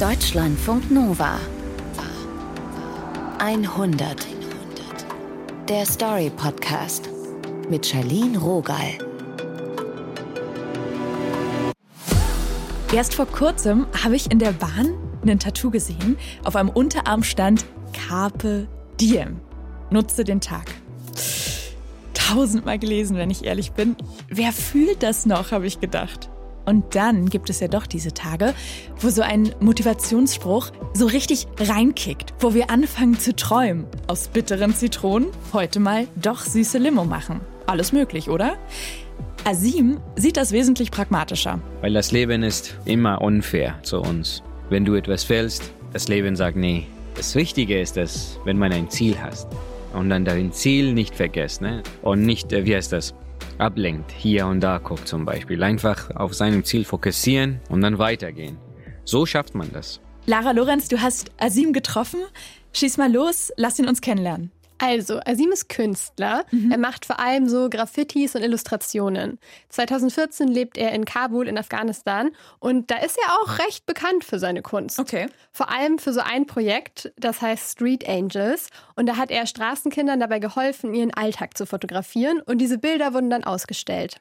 Deutschlandfunk Nova 100 Der Story Podcast mit Charlene Rogal. Erst vor kurzem habe ich in der Bahn ein Tattoo gesehen. Auf einem Unterarm stand Carpe Diem. Nutze den Tag. Tausendmal gelesen, wenn ich ehrlich bin. Wer fühlt das noch, habe ich gedacht. Und dann gibt es ja doch diese Tage, wo so ein Motivationsspruch so richtig reinkickt, wo wir anfangen zu träumen. Aus bitteren Zitronen heute mal doch süße Limo machen. Alles möglich, oder? Asim sieht das wesentlich pragmatischer. Weil das Leben ist immer unfair zu uns. Wenn du etwas willst, das Leben sagt nee. Das Wichtige ist, dass wenn man ein Ziel hat und dann dein Ziel nicht vergisst ne? und nicht, äh, wie heißt das, ablenkt, hier und da guckt zum Beispiel. Einfach auf seinem Ziel fokussieren und dann weitergehen. So schafft man das. Lara Lorenz, du hast Asim getroffen. Schieß mal los, lass ihn uns kennenlernen. Also, Asim ist Künstler. Mhm. Er macht vor allem so Graffitis und Illustrationen. 2014 lebt er in Kabul in Afghanistan und da ist er auch recht bekannt für seine Kunst. Okay. Vor allem für so ein Projekt, das heißt Street Angels. Und da hat er Straßenkindern dabei geholfen, ihren Alltag zu fotografieren und diese Bilder wurden dann ausgestellt.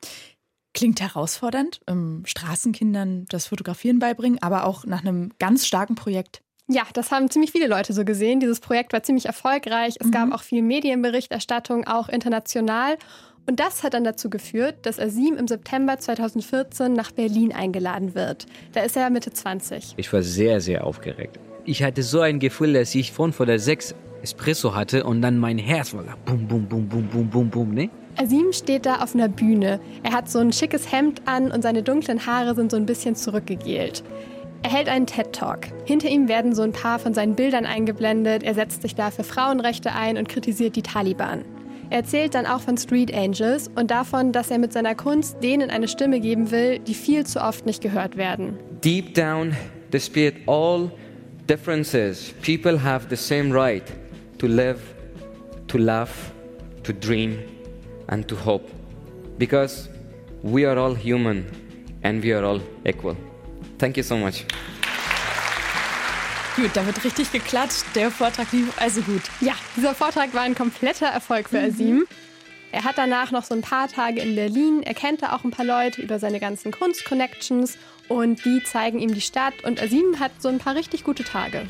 Klingt herausfordernd, ähm, Straßenkindern das Fotografieren beibringen, aber auch nach einem ganz starken Projekt. Ja, das haben ziemlich viele Leute so gesehen. Dieses Projekt war ziemlich erfolgreich. Es mhm. gab auch viel Medienberichterstattung, auch international. Und das hat dann dazu geführt, dass Asim im September 2014 nach Berlin eingeladen wird. Da ist er Mitte 20. Ich war sehr, sehr aufgeregt. Ich hatte so ein Gefühl, dass ich von vor der sechs Espresso hatte und dann mein Herz war bum, bum, bum, bum, bum, bum, bum, ne? Asim steht da auf einer Bühne. Er hat so ein schickes Hemd an und seine dunklen Haare sind so ein bisschen zurückgegelt. Er hält einen TED-Talk. Hinter ihm werden so ein paar von seinen Bildern eingeblendet. Er setzt sich da für Frauenrechte ein und kritisiert die Taliban. Er erzählt dann auch von Street Angels und davon, dass er mit seiner Kunst denen eine Stimme geben will, die viel zu oft nicht gehört werden. Deep down, despite all differences, people have the same right to live, to laugh, to dream and to hope. Because we are all human and we are all equal. Thank you so much. Gut, da wird richtig geklatscht. Der Vortrag lief also gut. Ja, dieser Vortrag war ein kompletter Erfolg für mhm. Asim. Er hat danach noch so ein paar Tage in Berlin. Er kennt da auch ein paar Leute über seine ganzen Kunst-Connections und die zeigen ihm die Stadt. Und Asim hat so ein paar richtig gute Tage.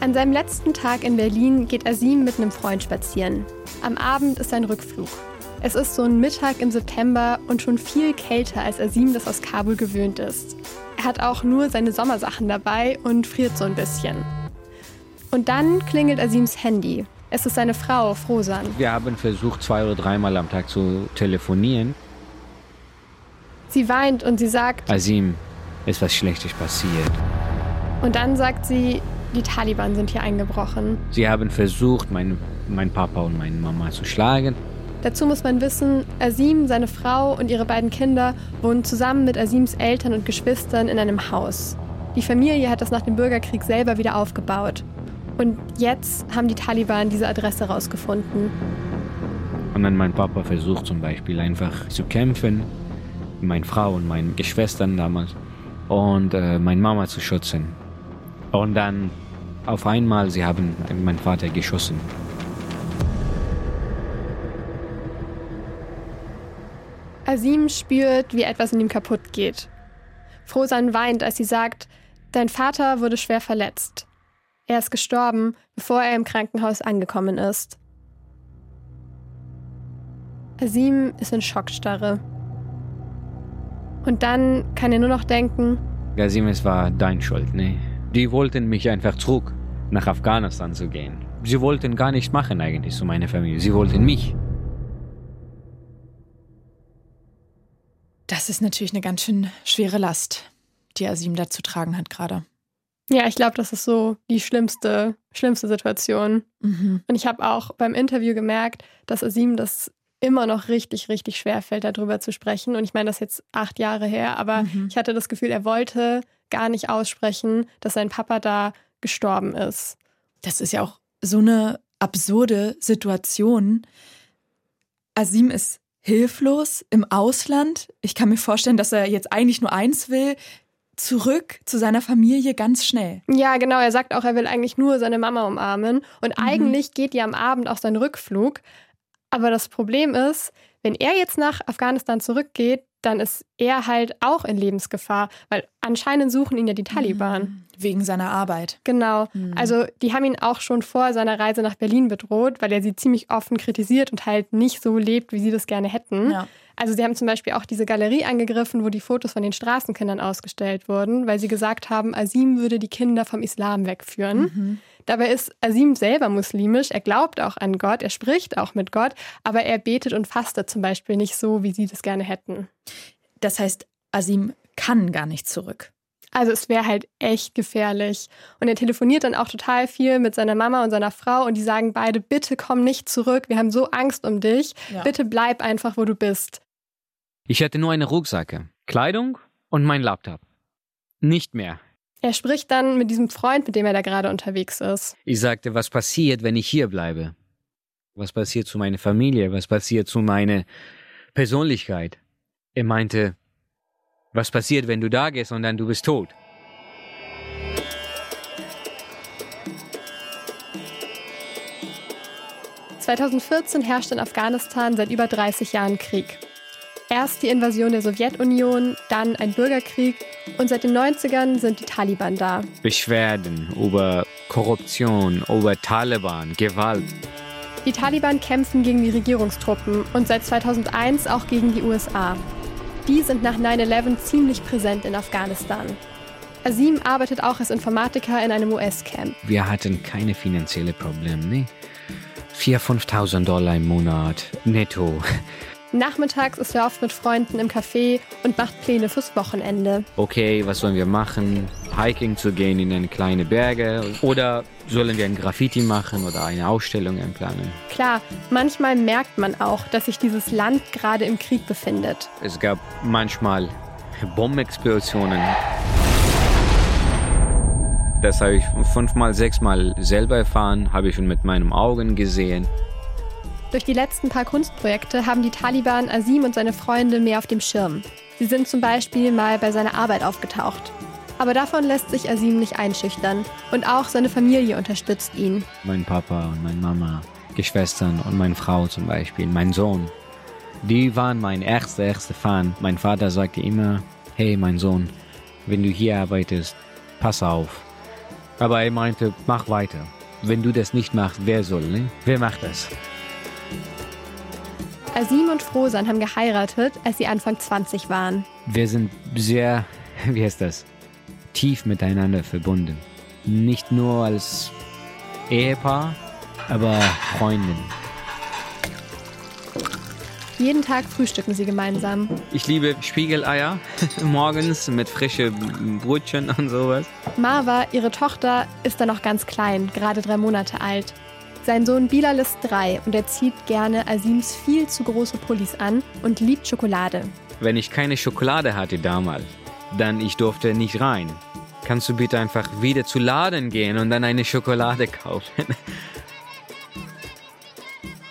An seinem letzten Tag in Berlin geht Asim mit einem Freund spazieren. Am Abend ist sein Rückflug. Es ist so ein Mittag im September und schon viel kälter, als Asim das aus Kabul gewöhnt ist. Er hat auch nur seine Sommersachen dabei und friert so ein bisschen. Und dann klingelt Asims Handy. Es ist seine Frau, Frosan. Wir haben versucht, zwei oder dreimal am Tag zu telefonieren. Sie weint und sie sagt: Asim, ist was Schlechtes passiert. Und dann sagt sie: Die Taliban sind hier eingebrochen. Sie haben versucht, meinen mein Papa und meine Mama zu schlagen. Dazu muss man wissen, Asim, seine Frau und ihre beiden Kinder wohnen zusammen mit Asims Eltern und Geschwistern in einem Haus. Die Familie hat das nach dem Bürgerkrieg selber wieder aufgebaut. Und jetzt haben die Taliban diese Adresse rausgefunden. Und dann mein Papa versucht zum Beispiel einfach zu kämpfen, meine Frau und meine Geschwistern damals und äh, meine Mama zu schützen. Und dann auf einmal, sie haben meinen Vater geschossen. Asim spürt, wie etwas in ihm kaputt geht. Frosan weint, als sie sagt, dein Vater wurde schwer verletzt. Er ist gestorben, bevor er im Krankenhaus angekommen ist. Asim ist in Schockstarre. Und dann kann er nur noch denken, Asim, es war dein Schuld, ne? Die wollten mich einfach zurück nach Afghanistan zu gehen. Sie wollten gar nichts machen eigentlich zu meiner Familie. Sie wollten mich. Das ist natürlich eine ganz schön schwere Last, die Asim da zu tragen hat gerade. Ja, ich glaube, das ist so die schlimmste, schlimmste Situation. Mhm. Und ich habe auch beim Interview gemerkt, dass Asim das immer noch richtig, richtig schwer fällt, darüber zu sprechen. Und ich meine, das ist jetzt acht Jahre her, aber mhm. ich hatte das Gefühl, er wollte gar nicht aussprechen, dass sein Papa da gestorben ist. Das ist ja auch so eine absurde Situation. Asim ist hilflos im Ausland. Ich kann mir vorstellen, dass er jetzt eigentlich nur eins will, zurück zu seiner Familie ganz schnell. Ja, genau. Er sagt auch, er will eigentlich nur seine Mama umarmen. Und mhm. eigentlich geht ja am Abend auch sein Rückflug. Aber das Problem ist, wenn er jetzt nach Afghanistan zurückgeht, dann ist er halt auch in Lebensgefahr, weil anscheinend suchen ihn ja die Taliban. Mhm. Wegen seiner Arbeit. Genau. Mhm. Also die haben ihn auch schon vor seiner Reise nach Berlin bedroht, weil er sie ziemlich offen kritisiert und halt nicht so lebt, wie sie das gerne hätten. Ja. Also sie haben zum Beispiel auch diese Galerie angegriffen, wo die Fotos von den Straßenkindern ausgestellt wurden, weil sie gesagt haben, Asim würde die Kinder vom Islam wegführen. Mhm. Dabei ist Asim selber muslimisch, er glaubt auch an Gott, er spricht auch mit Gott, aber er betet und fastet zum Beispiel nicht so, wie sie das gerne hätten. Das heißt, Asim kann gar nicht zurück. Also es wäre halt echt gefährlich. Und er telefoniert dann auch total viel mit seiner Mama und seiner Frau und die sagen beide, bitte komm nicht zurück, wir haben so Angst um dich, ja. bitte bleib einfach, wo du bist. Ich hatte nur eine Rucksacke, Kleidung und mein Laptop. Nicht mehr. Er spricht dann mit diesem Freund, mit dem er da gerade unterwegs ist. Ich sagte, was passiert, wenn ich hier bleibe? Was passiert zu meiner Familie? Was passiert zu meiner Persönlichkeit? Er meinte, was passiert, wenn du da gehst und dann du bist tot? ...2014 herrscht in Afghanistan seit über 30 Jahren Krieg. Erst die Invasion der Sowjetunion, dann ein Bürgerkrieg und seit den 90ern sind die Taliban da. Beschwerden über Korruption, über Taliban, Gewalt. Die Taliban kämpfen gegen die Regierungstruppen und seit 2001 auch gegen die USA. Die sind nach 9-11 ziemlich präsent in Afghanistan. Asim arbeitet auch als Informatiker in einem US-Camp. Wir hatten keine finanziellen Probleme, ne? 4.000, 5.000 Dollar im Monat, netto. Nachmittags ist er oft mit Freunden im Café und macht Pläne fürs Wochenende. Okay, was sollen wir machen? Hiking zu gehen in eine kleine Berge oder sollen wir ein Graffiti machen oder eine Ausstellung planen? Klar, manchmal merkt man auch, dass sich dieses Land gerade im Krieg befindet. Es gab manchmal Bombenexplosionen. Das habe ich fünfmal, sechsmal selber erfahren, habe ich schon mit meinen Augen gesehen. Durch die letzten paar Kunstprojekte haben die Taliban Asim und seine Freunde mehr auf dem Schirm. Sie sind zum Beispiel mal bei seiner Arbeit aufgetaucht. Aber davon lässt sich Asim nicht einschüchtern. Und auch seine Familie unterstützt ihn. Mein Papa und meine Mama, Geschwistern und meine Frau zum Beispiel, mein Sohn. Die waren mein erster, erster Fan. Mein Vater sagte immer, hey mein Sohn, wenn du hier arbeitest, pass auf. Aber er meinte, mach weiter. Wenn du das nicht machst, wer soll, ne? Wer macht das? Asim und Frosan haben geheiratet, als sie Anfang 20 waren. Wir sind sehr, wie heißt das, tief miteinander verbunden. Nicht nur als Ehepaar, aber Freundin. Jeden Tag frühstücken sie gemeinsam. Ich liebe Spiegeleier morgens mit frischen Brötchen und sowas. Marva, ihre Tochter, ist da noch ganz klein, gerade drei Monate alt. Sein Sohn Bilal ist drei und er zieht gerne Asims viel zu große Pullis an und liebt Schokolade. Wenn ich keine Schokolade hatte damals, dann ich durfte nicht rein. Kannst du bitte einfach wieder zu Laden gehen und dann eine Schokolade kaufen?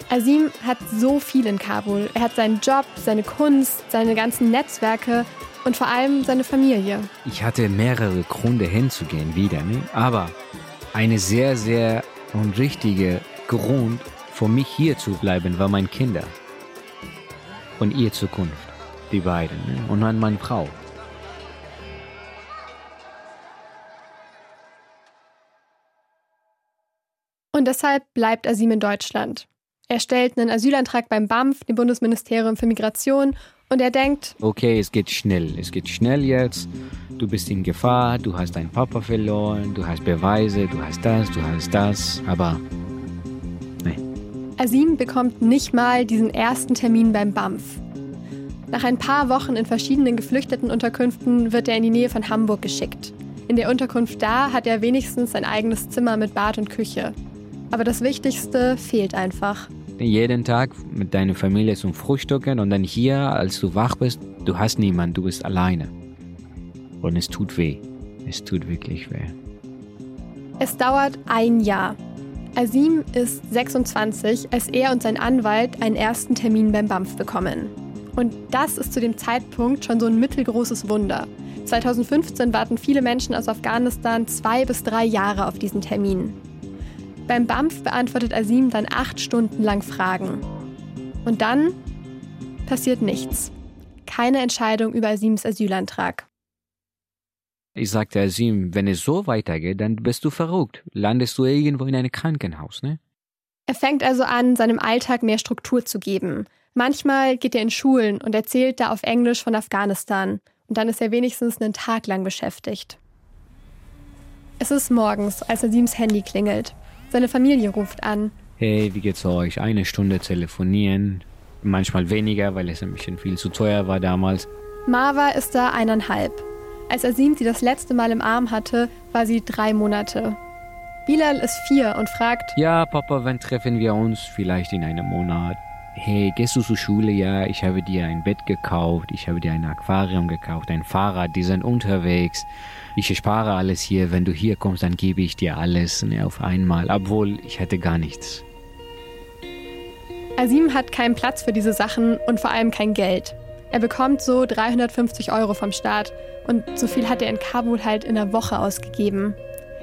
Asim hat so viel in Kabul. Er hat seinen Job, seine Kunst, seine ganzen Netzwerke und vor allem seine Familie. Ich hatte mehrere Gründe hinzugehen wieder, ne? aber eine sehr, sehr und richtige Grund für mich hier zu bleiben war mein Kinder und ihr Zukunft, die beiden ne? und dann meine Frau. Und deshalb bleibt Asim in Deutschland. Er stellt einen Asylantrag beim BAMF, dem Bundesministerium für Migration, und er denkt, okay, es geht schnell, es geht schnell jetzt. Du bist in Gefahr, du hast deinen Papa verloren, du hast Beweise, du hast das, du hast das, aber nee. Asim bekommt nicht mal diesen ersten Termin beim BAMF. Nach ein paar Wochen in verschiedenen Geflüchtetenunterkünften wird er in die Nähe von Hamburg geschickt. In der Unterkunft da hat er wenigstens sein eigenes Zimmer mit Bad und Küche. Aber das Wichtigste fehlt einfach jeden Tag mit deiner Familie zum Frühstücken und dann hier, als du wach bist, du hast niemanden, du bist alleine. Und es tut weh. Es tut wirklich weh. Es dauert ein Jahr. Azim ist 26, als er und sein Anwalt einen ersten Termin beim BAMF bekommen. Und das ist zu dem Zeitpunkt schon so ein mittelgroßes Wunder. 2015 warten viele Menschen aus Afghanistan zwei bis drei Jahre auf diesen Termin. Beim BAMF beantwortet Asim dann acht Stunden lang Fragen. Und dann passiert nichts. Keine Entscheidung über Asims Asylantrag. Ich sagte Asim, wenn es so weitergeht, dann bist du verrückt. Landest du irgendwo in einem Krankenhaus, ne? Er fängt also an, seinem Alltag mehr Struktur zu geben. Manchmal geht er in Schulen und erzählt da auf Englisch von Afghanistan. Und dann ist er wenigstens einen Tag lang beschäftigt. Es ist morgens, als Asims Handy klingelt. Seine Familie ruft an. Hey, wie geht's euch? Eine Stunde telefonieren. Manchmal weniger, weil es ein bisschen viel zu teuer war damals. Marva ist da eineinhalb. Als Asim sie das letzte Mal im Arm hatte, war sie drei Monate. Bilal ist vier und fragt: Ja, Papa, wann treffen wir uns? Vielleicht in einem Monat. Hey, gehst du zur Schule? Ja, ich habe dir ein Bett gekauft, ich habe dir ein Aquarium gekauft, ein Fahrrad, die sind unterwegs. Ich spare alles hier. Wenn du hier kommst, dann gebe ich dir alles ne, auf einmal, obwohl ich hätte gar nichts. Asim hat keinen Platz für diese Sachen und vor allem kein Geld. Er bekommt so 350 Euro vom Staat und so viel hat er in Kabul halt in der Woche ausgegeben.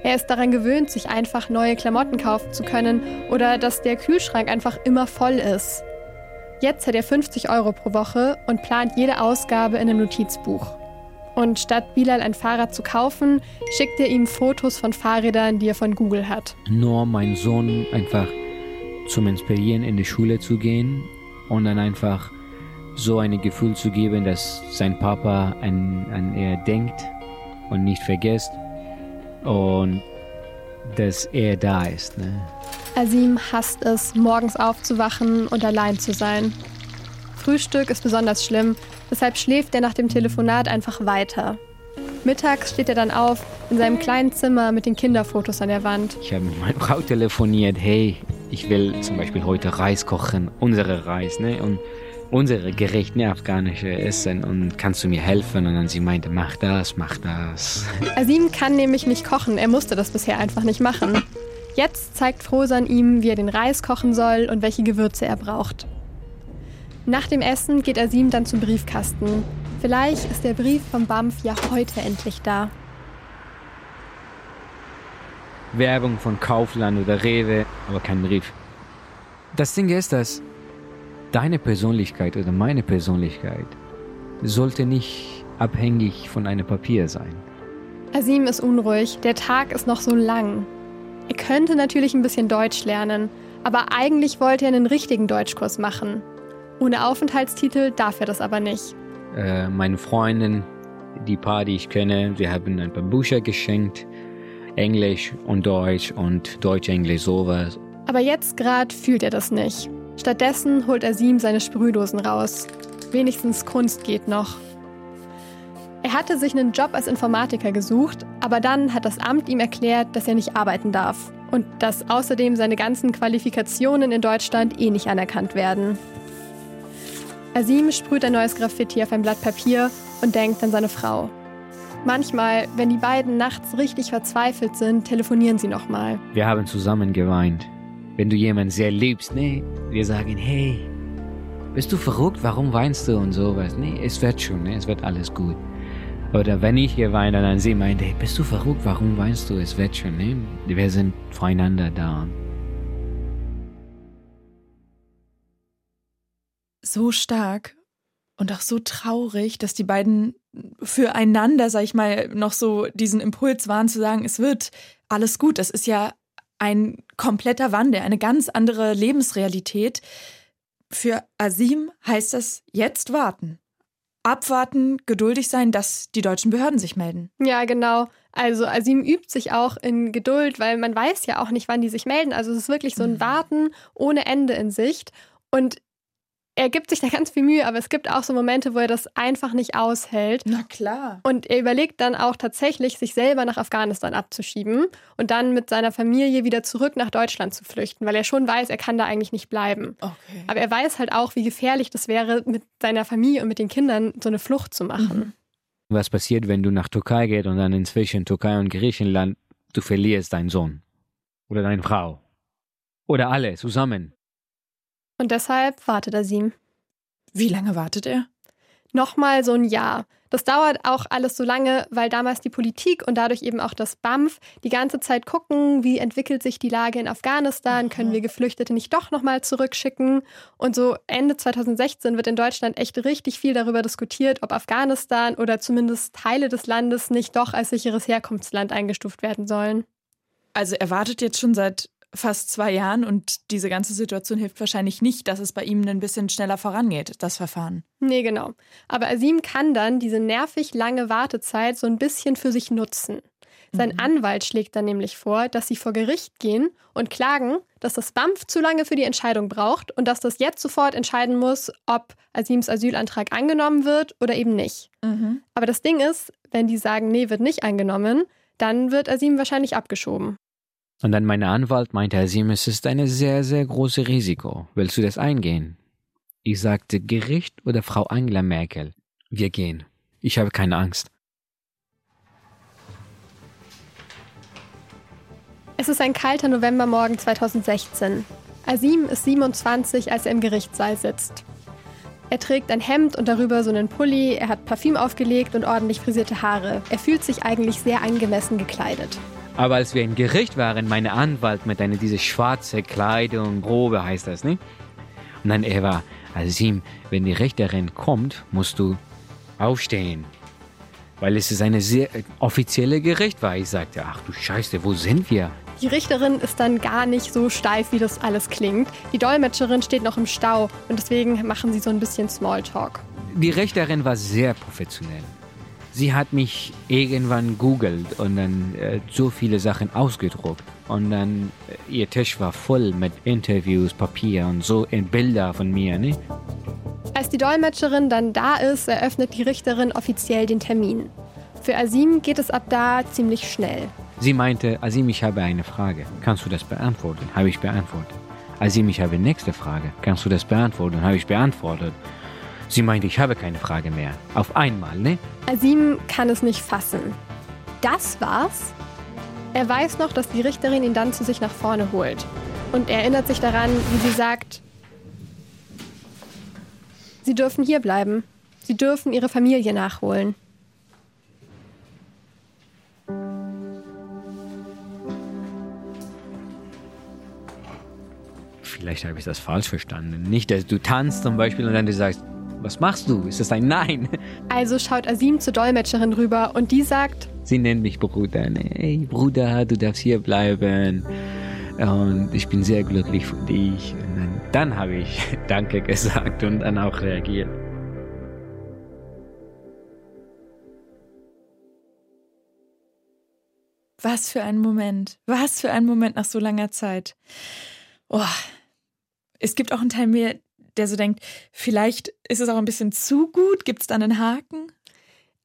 Er ist daran gewöhnt, sich einfach neue Klamotten kaufen zu können oder dass der Kühlschrank einfach immer voll ist. Jetzt hat er 50 Euro pro Woche und plant jede Ausgabe in einem Notizbuch. Und statt Bilal ein Fahrrad zu kaufen, schickt er ihm Fotos von Fahrrädern, die er von Google hat. Nur mein Sohn einfach zum Inspirieren in die Schule zu gehen und dann einfach so ein Gefühl zu geben, dass sein Papa an, an er denkt und nicht vergisst und dass er da ist. Ne? Asim hasst es, morgens aufzuwachen und allein zu sein. Frühstück ist besonders schlimm, deshalb schläft er nach dem Telefonat einfach weiter. Mittags steht er dann auf in seinem kleinen Zimmer mit den Kinderfotos an der Wand. Ich habe mit meiner Frau telefoniert, hey, ich will zum Beispiel heute Reis kochen, unsere Reis, ne? Und unsere Gerichte, ne, afghanische Essen und kannst du mir helfen? Und dann sie meinte, mach das, mach das. Asim kann nämlich nicht kochen, er musste das bisher einfach nicht machen. Jetzt zeigt Frosan ihm, wie er den Reis kochen soll und welche Gewürze er braucht. Nach dem Essen geht Asim dann zum Briefkasten. Vielleicht ist der Brief vom BAMF ja heute endlich da. Werbung von Kaufland oder Rewe, aber kein Brief. Das Ding ist, dass deine Persönlichkeit oder meine Persönlichkeit sollte nicht abhängig von einem Papier sein. Asim ist unruhig, der Tag ist noch so lang. Er könnte natürlich ein bisschen Deutsch lernen, aber eigentlich wollte er einen richtigen Deutschkurs machen. Ohne Aufenthaltstitel darf er das aber nicht. Äh, meine Freundin, die paar, die ich kenne, sie haben ein paar Bücher geschenkt. Englisch und Deutsch und Deutsch-Englisch sowas. Aber jetzt gerade fühlt er das nicht. Stattdessen holt er Sim seine Sprühdosen raus. Wenigstens Kunst geht noch. Er hatte sich einen Job als Informatiker gesucht, aber dann hat das Amt ihm erklärt, dass er nicht arbeiten darf und dass außerdem seine ganzen Qualifikationen in Deutschland eh nicht anerkannt werden. Asim sprüht ein neues Graffiti auf ein Blatt Papier und denkt an seine Frau. Manchmal, wenn die beiden nachts richtig verzweifelt sind, telefonieren sie nochmal. Wir haben zusammen geweint. Wenn du jemanden sehr liebst, ne, wir sagen, hey, bist du verrückt? Warum weinst du und sowas? Nee, es wird schon, ne, es wird alles gut. Oder wenn ich geweint und dann sie meinte, hey, bist du verrückt? Warum weinst du? Es wird schon, ne? Wir sind voreinander da. So stark und auch so traurig, dass die beiden füreinander, sag ich mal, noch so diesen Impuls waren zu sagen, es wird alles gut. Das ist ja ein kompletter Wandel, eine ganz andere Lebensrealität. Für Asim heißt das jetzt warten. Abwarten, geduldig sein, dass die deutschen Behörden sich melden. Ja, genau. Also Asim übt sich auch in Geduld, weil man weiß ja auch nicht, wann die sich melden. Also es ist wirklich so ein mhm. Warten ohne Ende in Sicht. Und er gibt sich da ganz viel Mühe, aber es gibt auch so Momente, wo er das einfach nicht aushält. Na klar. Und er überlegt dann auch tatsächlich, sich selber nach Afghanistan abzuschieben und dann mit seiner Familie wieder zurück nach Deutschland zu flüchten, weil er schon weiß, er kann da eigentlich nicht bleiben. Okay. Aber er weiß halt auch, wie gefährlich das wäre, mit seiner Familie und mit den Kindern so eine Flucht zu machen. Mhm. Was passiert, wenn du nach Türkei gehst und dann inzwischen Türkei und Griechenland, du verlierst deinen Sohn oder deine Frau oder alle zusammen? Und deshalb wartet er sie. Wie lange wartet er? Nochmal so ein Jahr. Das dauert auch alles so lange, weil damals die Politik und dadurch eben auch das BAMF die ganze Zeit gucken, wie entwickelt sich die Lage in Afghanistan, können wir Geflüchtete nicht doch nochmal zurückschicken. Und so Ende 2016 wird in Deutschland echt richtig viel darüber diskutiert, ob Afghanistan oder zumindest Teile des Landes nicht doch als sicheres Herkunftsland eingestuft werden sollen. Also er wartet jetzt schon seit fast zwei Jahren und diese ganze Situation hilft wahrscheinlich nicht, dass es bei ihm ein bisschen schneller vorangeht, das Verfahren. Nee, genau. Aber Asim kann dann diese nervig lange Wartezeit so ein bisschen für sich nutzen. Sein mhm. Anwalt schlägt dann nämlich vor, dass sie vor Gericht gehen und klagen, dass das BAMF zu lange für die Entscheidung braucht und dass das jetzt sofort entscheiden muss, ob Asims Asylantrag angenommen wird oder eben nicht. Mhm. Aber das Ding ist, wenn die sagen, nee, wird nicht angenommen, dann wird Asim wahrscheinlich abgeschoben. Und dann mein Anwalt meinte, Siem, es ist ein sehr, sehr großes Risiko. Willst du das eingehen? Ich sagte, Gericht oder Frau Angela Merkel? Wir gehen. Ich habe keine Angst. Es ist ein kalter Novembermorgen 2016. Asim ist 27, als er im Gerichtssaal sitzt. Er trägt ein Hemd und darüber so einen Pulli, er hat Parfüm aufgelegt und ordentlich frisierte Haare. Er fühlt sich eigentlich sehr angemessen gekleidet. Aber als wir im Gericht waren, meine Anwalt mit einer diese schwarze Kleidung, Robe heißt das, ne? Und dann er war, Asim, wenn die Richterin kommt, musst du aufstehen. Weil es ist eine sehr offizielle Gericht war. Ich sagte, ach du Scheiße, wo sind wir? Die Richterin ist dann gar nicht so steif, wie das alles klingt. Die Dolmetscherin steht noch im Stau und deswegen machen sie so ein bisschen Smalltalk. Die Richterin war sehr professionell sie hat mich irgendwann googelt und dann äh, so viele Sachen ausgedruckt. Und dann äh, ihr Tisch war voll mit Interviews, Papier und so in Bilder von mir. Ne? Als die Dolmetscherin dann da ist, eröffnet die Richterin offiziell den Termin. Für Asim geht es ab da ziemlich schnell. Sie meinte, Asim, ich habe eine Frage. Kannst du das beantworten? Habe ich beantwortet. Asim, ich habe nächste Frage. Kannst du das beantworten? Habe ich beantwortet. Sie meinte, ich habe keine Frage mehr. Auf einmal, ne? Asim kann es nicht fassen. Das war's? Er weiß noch, dass die Richterin ihn dann zu sich nach vorne holt. Und er erinnert sich daran, wie sie sagt, Sie dürfen hier bleiben. Sie dürfen ihre Familie nachholen. Vielleicht habe ich das falsch verstanden. Nicht, dass du tanzt zum Beispiel und dann du sagst, was machst du? Ist das ein Nein? Also schaut Asim zur Dolmetscherin rüber und die sagt, Sie nennt mich Bruder. Hey Bruder, du darfst hier bleiben. Und ich bin sehr glücklich für dich. Und dann, habe ich Danke gesagt und dann auch reagiert. Was für ein Moment. Was für ein Moment nach so langer Zeit. Oh. Es gibt auch einen Teil mir, der so denkt, vielleicht ist es auch ein bisschen zu gut? Gibt es da einen Haken?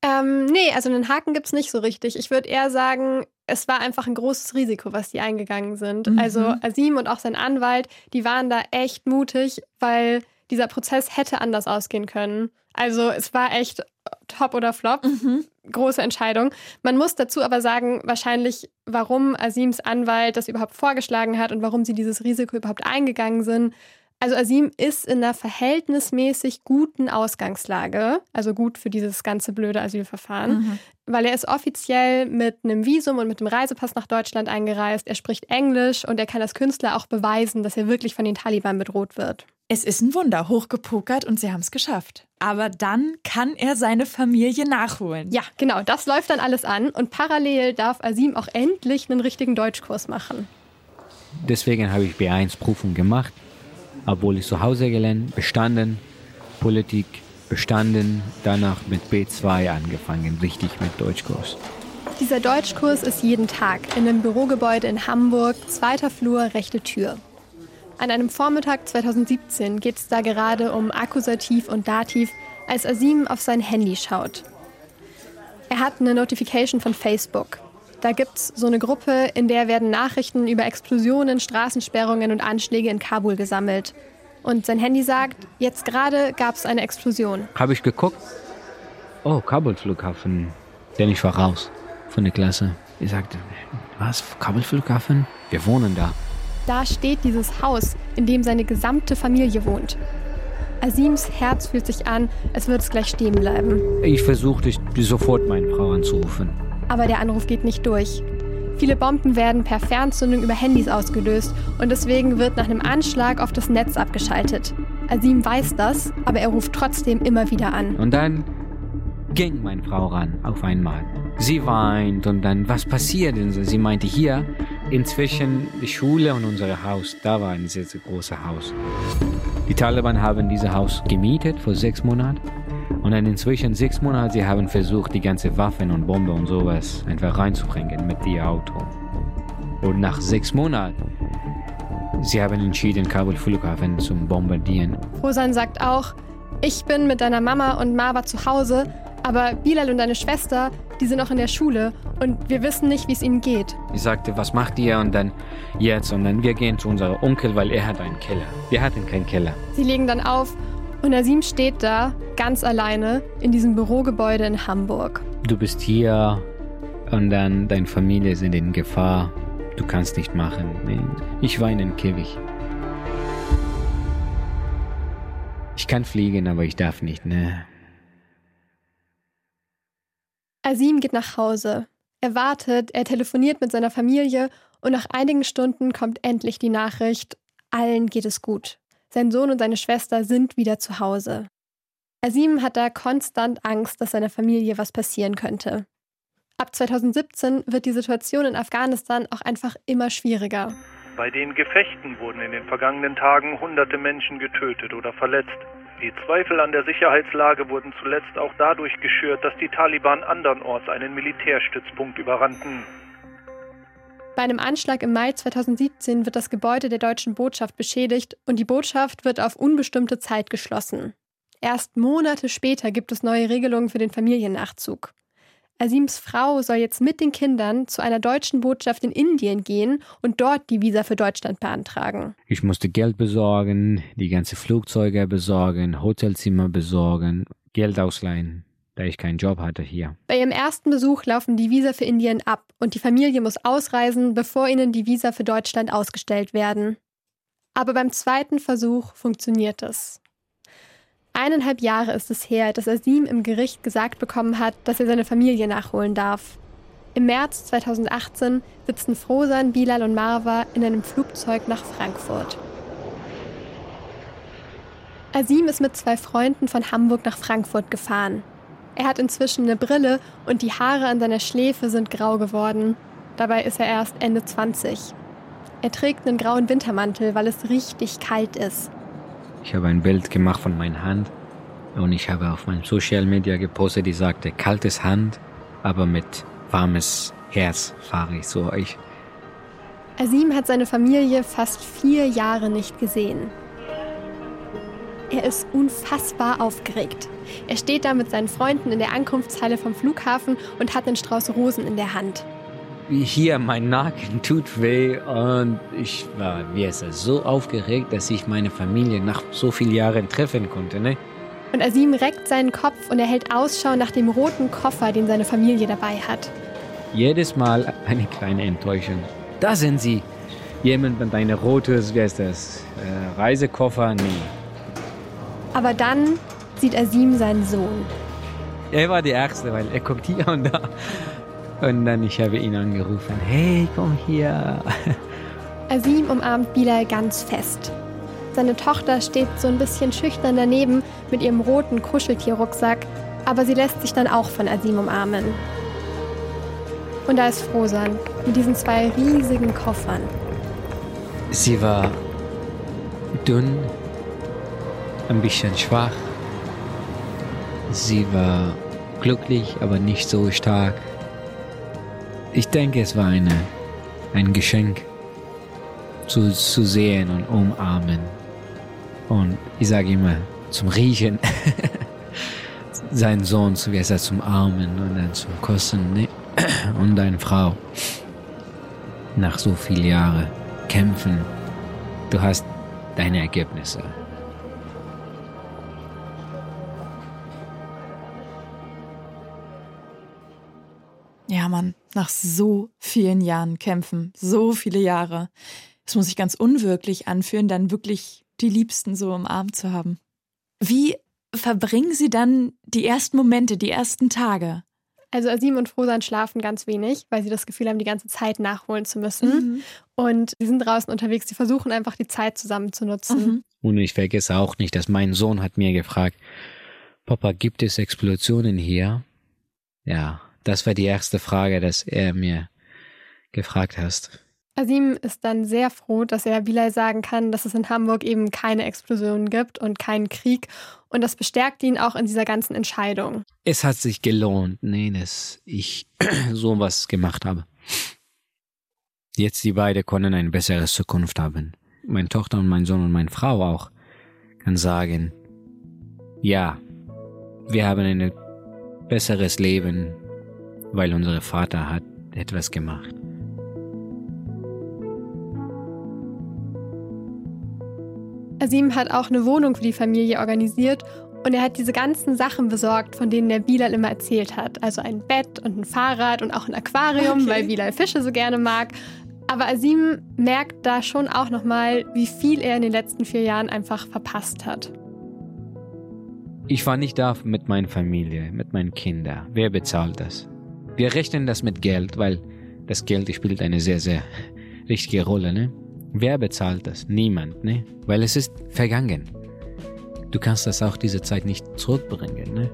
Ähm, nee, also einen Haken gibt es nicht so richtig. Ich würde eher sagen, es war einfach ein großes Risiko, was die eingegangen sind. Mhm. Also Asim und auch sein Anwalt, die waren da echt mutig, weil dieser Prozess hätte anders ausgehen können. Also es war echt top oder flop. Mhm. Große Entscheidung. Man muss dazu aber sagen, wahrscheinlich, warum Asims Anwalt das überhaupt vorgeschlagen hat und warum sie dieses Risiko überhaupt eingegangen sind, also Asim ist in einer verhältnismäßig guten Ausgangslage, also gut für dieses ganze blöde Asylverfahren, mhm. weil er ist offiziell mit einem Visum und mit dem Reisepass nach Deutschland eingereist. Er spricht Englisch und er kann als Künstler auch beweisen, dass er wirklich von den Taliban bedroht wird. Es ist ein Wunder, hochgepokert und sie haben es geschafft. Aber dann kann er seine Familie nachholen. Ja, genau, das läuft dann alles an und parallel darf Asim auch endlich einen richtigen Deutschkurs machen. Deswegen habe ich B1-Prüfung gemacht obwohl ich zu Hause gelernt, bestanden, Politik bestanden, danach mit B2 angefangen, richtig mit Deutschkurs. Dieser Deutschkurs ist jeden Tag in einem Bürogebäude in Hamburg, zweiter Flur, rechte Tür. An einem Vormittag 2017 geht es da gerade um Akkusativ und Dativ, als Asim auf sein Handy schaut. Er hat eine Notification von Facebook. Da gibt es so eine Gruppe, in der werden Nachrichten über Explosionen, Straßensperrungen und Anschläge in Kabul gesammelt. Und sein Handy sagt, jetzt gerade gab es eine Explosion. Habe ich geguckt? Oh, Kabul-Flughafen. Denn ich war raus von der Klasse. Ich sagte, was, Kabul-Flughafen? Wir wohnen da. Da steht dieses Haus, in dem seine gesamte Familie wohnt. Asims Herz fühlt sich an, als würde es gleich stehen bleiben. Ich versuchte sofort meine Frau anzurufen. Aber der Anruf geht nicht durch. Viele Bomben werden per Fernzündung über Handys ausgelöst und deswegen wird nach einem Anschlag auf das Netz abgeschaltet. Asim weiß das, aber er ruft trotzdem immer wieder an. Und dann ging meine Frau ran auf einmal. Sie weint und dann, was passiert? Und sie meinte, hier, inzwischen die Schule und unser Haus, da war ein sehr, sehr großes Haus. Die Taliban haben dieses Haus gemietet vor sechs Monaten. Und dann inzwischen sechs Monate, sie haben versucht, die ganze Waffen und Bombe und sowas einfach reinzubringen mit dem Auto. Und nach sechs Monaten, sie haben entschieden, Kabul Flughafen zu bombardieren. Rosan sagt auch, ich bin mit deiner Mama und Marwa zu Hause, aber Bilal und deine Schwester, die sind noch in der Schule und wir wissen nicht, wie es ihnen geht. Ich sagte, was macht ihr? Und dann jetzt. Und dann wir gehen zu unserem Onkel, weil er hat einen Keller. Wir hatten keinen Keller. Sie legen dann auf und Nasim steht da, ganz alleine, in diesem Bürogebäude in Hamburg. Du bist hier und dann deine Familie sind in Gefahr. Du kannst nicht machen. Ich war in den Käfig. Ich kann fliegen, aber ich darf nicht, ne? Asim geht nach Hause. Er wartet, er telefoniert mit seiner Familie und nach einigen Stunden kommt endlich die Nachricht, allen geht es gut. Sein Sohn und seine Schwester sind wieder zu Hause. Asim hat da konstant Angst, dass seiner Familie was passieren könnte. Ab 2017 wird die Situation in Afghanistan auch einfach immer schwieriger. Bei den Gefechten wurden in den vergangenen Tagen hunderte Menschen getötet oder verletzt. Die Zweifel an der Sicherheitslage wurden zuletzt auch dadurch geschürt, dass die Taliban andernorts einen Militärstützpunkt überrannten. Bei einem Anschlag im Mai 2017 wird das Gebäude der deutschen Botschaft beschädigt und die Botschaft wird auf unbestimmte Zeit geschlossen. Erst Monate später gibt es neue Regelungen für den Familiennachzug. Asims Frau soll jetzt mit den Kindern zu einer deutschen Botschaft in Indien gehen und dort die Visa für Deutschland beantragen. Ich musste Geld besorgen, die ganze Flugzeuge besorgen, Hotelzimmer besorgen, Geld ausleihen da ich keinen Job hatte hier. Bei ihrem ersten Besuch laufen die Visa für Indien ab und die Familie muss ausreisen, bevor ihnen die Visa für Deutschland ausgestellt werden. Aber beim zweiten Versuch funktioniert es. Eineinhalb Jahre ist es her, dass Asim im Gericht gesagt bekommen hat, dass er seine Familie nachholen darf. Im März 2018 sitzen Frosan, Bilal und Marwa in einem Flugzeug nach Frankfurt. Asim ist mit zwei Freunden von Hamburg nach Frankfurt gefahren. Er hat inzwischen eine Brille und die Haare an seiner Schläfe sind grau geworden. Dabei ist er erst Ende 20. Er trägt einen grauen Wintermantel, weil es richtig kalt ist. Ich habe ein Bild gemacht von meiner Hand und ich habe auf meinem Social Media gepostet, die sagte, kaltes Hand, aber mit warmes Herz fahre ich zu euch. Asim hat seine Familie fast vier Jahre nicht gesehen. Er ist unfassbar aufgeregt. Er steht da mit seinen Freunden in der Ankunftshalle vom Flughafen und hat einen Strauß Rosen in der Hand. Hier, mein Nacken tut weh und ich war wie es so aufgeregt, dass ich meine Familie nach so vielen Jahren treffen konnte. Ne? Und Asim reckt seinen Kopf und er hält Ausschau nach dem roten Koffer, den seine Familie dabei hat. Jedes Mal eine kleine Enttäuschung. Da sind sie. Jemand mit einem rotes, wie heißt das, äh, Reisekoffer? Nee, aber dann sieht Asim seinen Sohn. Er war der Erste, weil er guckt hier und da. Und dann ich habe ihn angerufen, hey, komm hier. Asim umarmt Bilal ganz fest. Seine Tochter steht so ein bisschen schüchtern daneben mit ihrem roten Kuscheltierrucksack, aber sie lässt sich dann auch von Asim umarmen. Und da ist Frosan mit diesen zwei riesigen Koffern. Sie war dünn, ein bisschen schwach. Sie war glücklich, aber nicht so stark. Ich denke, es war eine, ein Geschenk zu, zu sehen und umarmen. Und ich sage immer, zum Riechen, seinen Sohn zu wie zum Armen und dann zum Kosten ne? und deine Frau. Nach so vielen Jahren kämpfen, du hast deine Ergebnisse. Ja, Mann, nach so vielen Jahren kämpfen, so viele Jahre. Es muss sich ganz unwirklich anfühlen, dann wirklich die Liebsten so im Arm zu haben. Wie verbringen Sie dann die ersten Momente, die ersten Tage? Also Asim und Frosan schlafen ganz wenig, weil sie das Gefühl haben, die ganze Zeit nachholen zu müssen. Mhm. Und sie sind draußen unterwegs, sie versuchen einfach die Zeit zusammen zu nutzen. Mhm. Und ich vergesse auch nicht, dass mein Sohn hat mir gefragt, Papa, gibt es Explosionen hier? Ja, das war die erste Frage, dass er mir gefragt hat. Asim ist dann sehr froh, dass er Bilal sagen kann, dass es in Hamburg eben keine Explosionen gibt und keinen Krieg. Und das bestärkt ihn auch in dieser ganzen Entscheidung. Es hat sich gelohnt, nee, dass ich sowas gemacht habe. Jetzt die beiden können eine bessere Zukunft haben. Meine Tochter und mein Sohn und meine Frau auch kann sagen, ja, wir haben ein besseres Leben, weil unser Vater hat etwas gemacht. Asim hat auch eine Wohnung für die Familie organisiert und er hat diese ganzen Sachen besorgt, von denen der Bilal immer erzählt hat. Also ein Bett und ein Fahrrad und auch ein Aquarium, okay. weil Bilal Fische so gerne mag. Aber Asim merkt da schon auch nochmal, wie viel er in den letzten vier Jahren einfach verpasst hat. Ich war nicht da mit meiner Familie, mit meinen Kindern. Wer bezahlt das? Wir rechnen das mit Geld, weil das Geld spielt eine sehr, sehr wichtige Rolle. Ne? Wer bezahlt das? Niemand, ne? Weil es ist vergangen. Du kannst das auch diese Zeit nicht zurückbringen, ne?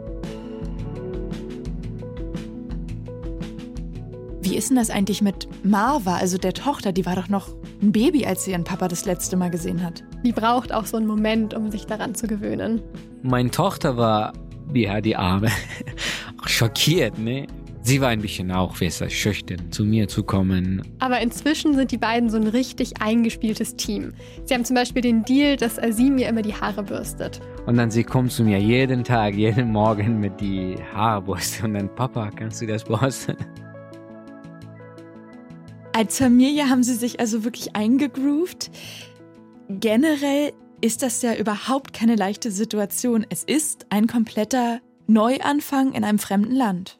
Wie ist denn das eigentlich mit Marva, also der Tochter? Die war doch noch ein Baby, als sie ihren Papa das letzte Mal gesehen hat. Die braucht auch so einen Moment, um sich daran zu gewöhnen. Meine Tochter war, ja, die Arme, schockiert, ne? Sie war ein bisschen auch besser schüchtern, zu mir zu kommen. Aber inzwischen sind die beiden so ein richtig eingespieltes Team. Sie haben zum Beispiel den Deal, dass Azim mir immer die Haare bürstet. Und dann sie kommt zu mir jeden Tag, jeden Morgen mit die Haarbürste und dann Papa, kannst du das bürsten? Als Familie haben sie sich also wirklich eingegroovt. Generell ist das ja überhaupt keine leichte Situation. Es ist ein kompletter Neuanfang in einem fremden Land.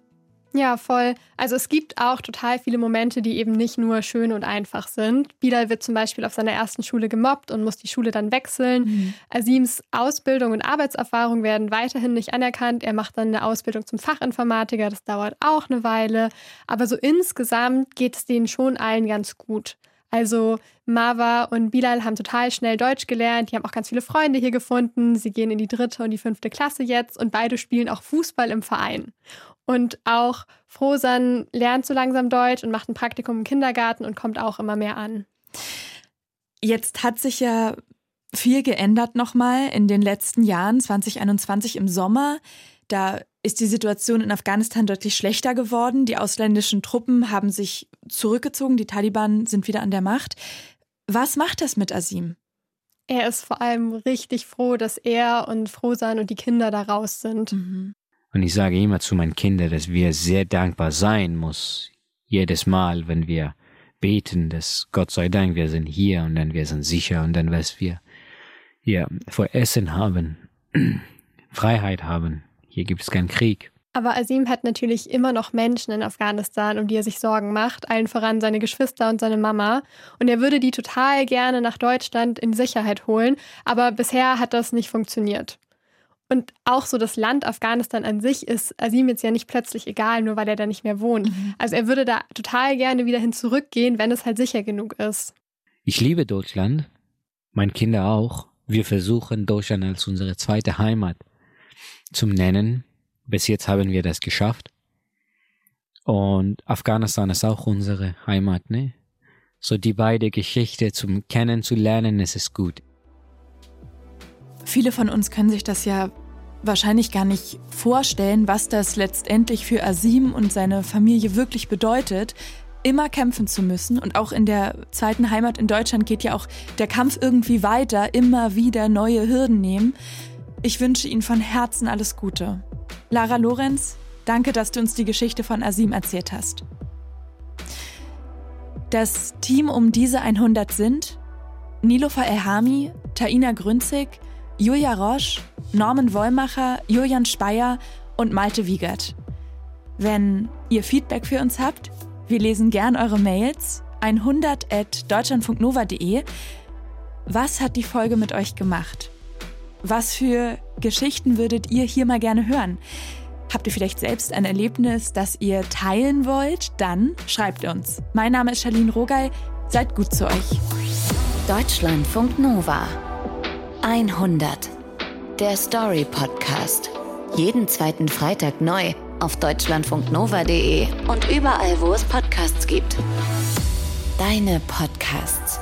Ja, voll. Also es gibt auch total viele Momente, die eben nicht nur schön und einfach sind. Bilal wird zum Beispiel auf seiner ersten Schule gemobbt und muss die Schule dann wechseln. Mhm. Asims Ausbildung und Arbeitserfahrung werden weiterhin nicht anerkannt. Er macht dann eine Ausbildung zum Fachinformatiker. Das dauert auch eine Weile. Aber so insgesamt geht es denen schon allen ganz gut. Also Marva und Bilal haben total schnell Deutsch gelernt, die haben auch ganz viele Freunde hier gefunden. Sie gehen in die dritte und die fünfte Klasse jetzt und beide spielen auch Fußball im Verein. Und auch Frosan lernt so langsam Deutsch und macht ein Praktikum im Kindergarten und kommt auch immer mehr an. Jetzt hat sich ja viel geändert nochmal in den letzten Jahren, 2021 im Sommer. Da ist die Situation in Afghanistan deutlich schlechter geworden. Die ausländischen Truppen haben sich zurückgezogen, die Taliban sind wieder an der Macht. Was macht das mit Asim? Er ist vor allem richtig froh, dass er und Frosan und die Kinder da raus sind. Mhm. Und ich sage immer zu meinen Kindern, dass wir sehr dankbar sein muss. Jedes Mal, wenn wir beten, dass Gott sei Dank, wir sind hier und dann wir sind sicher und dann was wir hier vor Essen haben, Freiheit haben. Hier gibt es keinen Krieg. Aber Asim hat natürlich immer noch Menschen in Afghanistan, um die er sich Sorgen macht, allen voran seine Geschwister und seine Mama. Und er würde die total gerne nach Deutschland in Sicherheit holen, aber bisher hat das nicht funktioniert. Und auch so das Land Afghanistan an sich ist Asim jetzt ja nicht plötzlich egal, nur weil er da nicht mehr wohnt. Mhm. Also er würde da total gerne wieder hin zurückgehen, wenn es halt sicher genug ist. Ich liebe Deutschland, meine Kinder auch. Wir versuchen Deutschland als unsere zweite Heimat zu nennen. Bis jetzt haben wir das geschafft. Und Afghanistan ist auch unsere Heimat, ne? So die beide Geschichte zum Kennenzulernen, es ist gut. Viele von uns können sich das ja wahrscheinlich gar nicht vorstellen, was das letztendlich für Asim und seine Familie wirklich bedeutet, immer kämpfen zu müssen. Und auch in der zweiten Heimat in Deutschland geht ja auch der Kampf irgendwie weiter, immer wieder neue Hürden nehmen. Ich wünsche Ihnen von Herzen alles Gute. Lara Lorenz, danke, dass du uns die Geschichte von Asim erzählt hast. Das Team um diese 100 sind Nilofer Elhami, Taina Grünzig, Julia Roche, Norman Wollmacher, Julian Speyer und Malte Wiegert. Wenn ihr Feedback für uns habt, wir lesen gern eure Mails 100 at deutschlandfunknova.de. Was hat die Folge mit euch gemacht? Was für Geschichten würdet ihr hier mal gerne hören? Habt ihr vielleicht selbst ein Erlebnis, das ihr teilen wollt? Dann schreibt uns. Mein Name ist Charlene Rogal. Seid gut zu euch. Deutschlandfunk Nova 100. Der Story Podcast. Jeden zweiten Freitag neu auf deutschlandfunknova.de und überall, wo es Podcasts gibt. Deine Podcasts.